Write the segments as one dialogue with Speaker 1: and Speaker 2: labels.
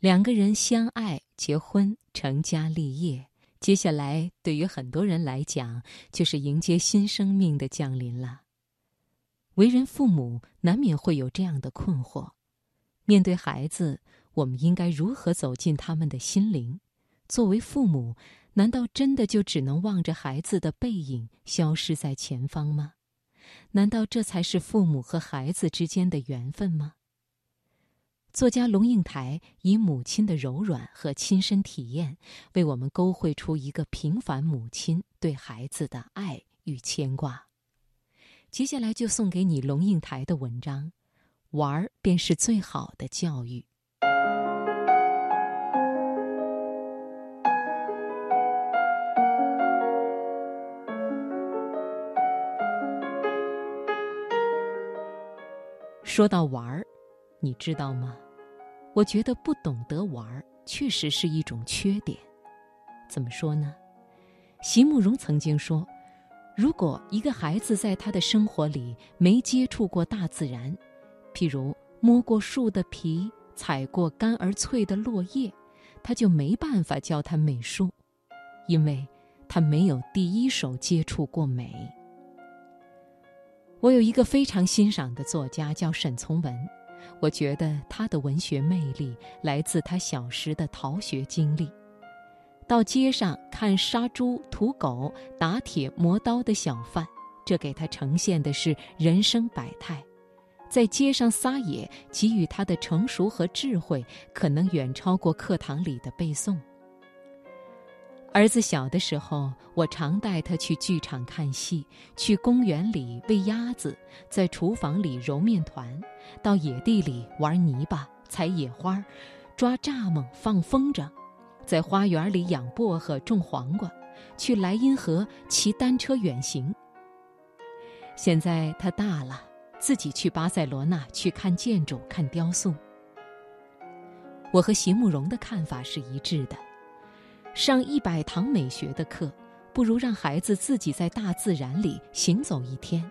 Speaker 1: 两个人相爱、结婚、成家立业，接下来对于很多人来讲，就是迎接新生命的降临了。为人父母，难免会有这样的困惑：面对孩子，我们应该如何走进他们的心灵？作为父母，难道真的就只能望着孩子的背影消失在前方吗？难道这才是父母和孩子之间的缘分吗？作家龙应台以母亲的柔软和亲身体验，为我们勾绘出一个平凡母亲对孩子的爱与牵挂。接下来就送给你龙应台的文章：玩儿便是最好的教育。说到玩儿，你知道吗？我觉得不懂得玩儿，确实是一种缺点。怎么说呢？席慕容曾经说，如果一个孩子在他的生活里没接触过大自然，譬如摸过树的皮、踩过干而脆的落叶，他就没办法教他美术，因为他没有第一手接触过美。我有一个非常欣赏的作家，叫沈从文。我觉得他的文学魅力来自他小时的逃学经历。到街上看杀猪、屠狗、打铁、磨刀的小贩，这给他呈现的是人生百态。在街上撒野，给予他的成熟和智慧，可能远超过课堂里的背诵。儿子小的时候，我常带他去剧场看戏，去公园里喂鸭子，在厨房里揉面团，到野地里玩泥巴、采野花、抓蚱蜢、放风筝，在花园里养薄荷、种黄瓜，去莱茵河骑单车远行。现在他大了，自己去巴塞罗那去看建筑、看雕塑。我和席慕容的看法是一致的。上一百堂美学的课，不如让孩子自己在大自然里行走一天；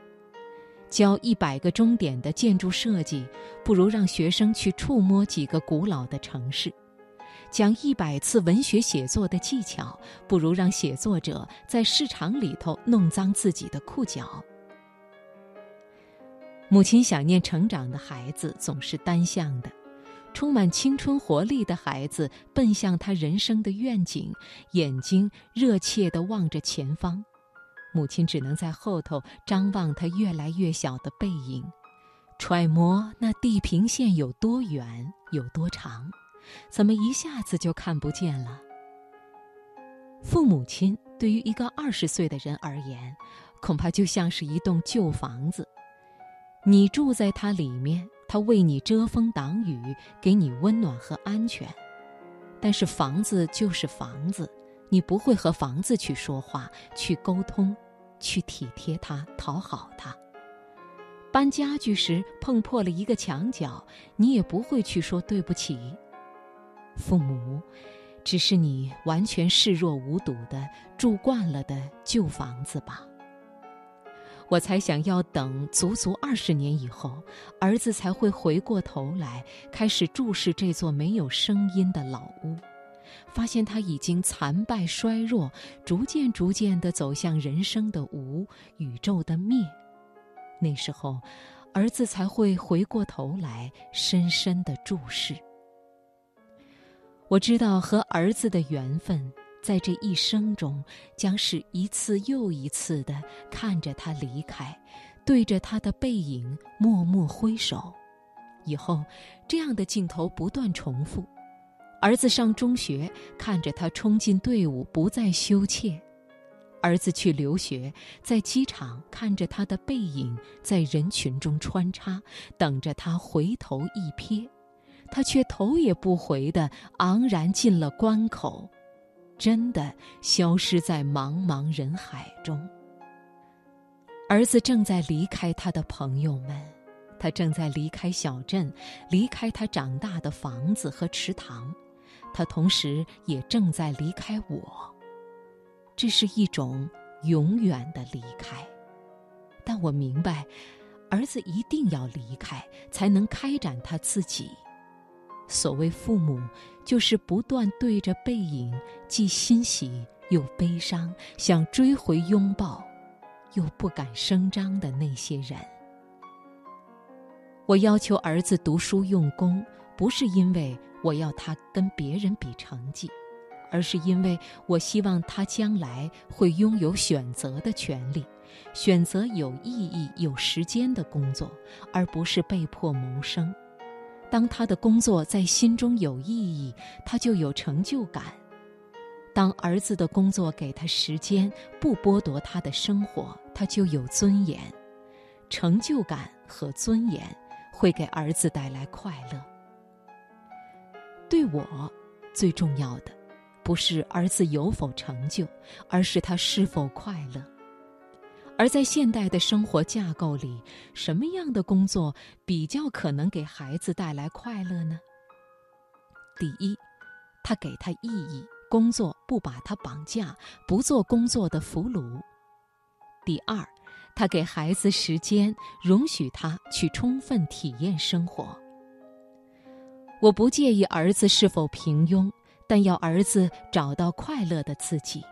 Speaker 1: 教一百个钟点的建筑设计，不如让学生去触摸几个古老的城市；讲一百次文学写作的技巧，不如让写作者在市场里头弄脏自己的裤脚。母亲想念成长的孩子，总是单向的。充满青春活力的孩子奔向他人生的愿景，眼睛热切地望着前方，母亲只能在后头张望他越来越小的背影，揣摩那地平线有多远有多长，怎么一下子就看不见了？父母亲对于一个二十岁的人而言，恐怕就像是一栋旧房子，你住在它里面。他为你遮风挡雨，给你温暖和安全，但是房子就是房子，你不会和房子去说话、去沟通、去体贴它、讨好它。搬家具时碰破了一个墙角，你也不会去说对不起。父母，只是你完全视若无睹的住惯了的旧房子吧。我才想要等足足二十年以后，儿子才会回过头来，开始注视这座没有声音的老屋，发现它已经残败衰弱，逐渐逐渐地走向人生的无，宇宙的灭。那时候，儿子才会回过头来，深深地注视。我知道和儿子的缘分。在这一生中，将是一次又一次的看着他离开，对着他的背影默默挥手。以后，这样的镜头不断重复：儿子上中学，看着他冲进队伍，不再羞怯；儿子去留学，在机场看着他的背影在人群中穿插，等着他回头一瞥，他却头也不回的昂然进了关口。真的消失在茫茫人海中。儿子正在离开他的朋友们，他正在离开小镇，离开他长大的房子和池塘，他同时也正在离开我。这是一种永远的离开，但我明白，儿子一定要离开，才能开展他自己。所谓父母，就是不断对着背影，既欣喜又悲伤，想追回拥抱，又不敢声张的那些人。我要求儿子读书用功，不是因为我要他跟别人比成绩，而是因为我希望他将来会拥有选择的权利，选择有意义、有时间的工作，而不是被迫谋生。当他的工作在心中有意义，他就有成就感；当儿子的工作给他时间，不剥夺他的生活，他就有尊严。成就感和尊严会给儿子带来快乐。对我，最重要的不是儿子有否成就，而是他是否快乐。而在现代的生活架构里，什么样的工作比较可能给孩子带来快乐呢？第一，他给他意义，工作不把他绑架，不做工作的俘虏。第二，他给孩子时间，容许他去充分体验生活。我不介意儿子是否平庸，但要儿子找到快乐的自己。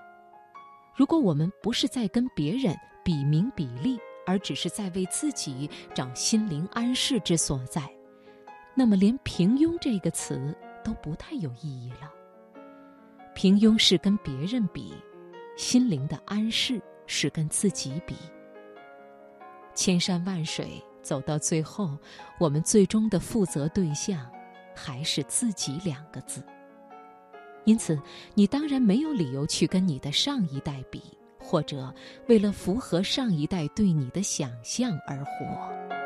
Speaker 1: 如果我们不是在跟别人，比名比利，而只是在为自己找心灵安适之所在，那么连平庸这个词都不太有意义了。平庸是跟别人比，心灵的安适是跟自己比。千山万水走到最后，我们最终的负责对象还是自己两个字。因此，你当然没有理由去跟你的上一代比。或者为了符合上一代对你的想象而活。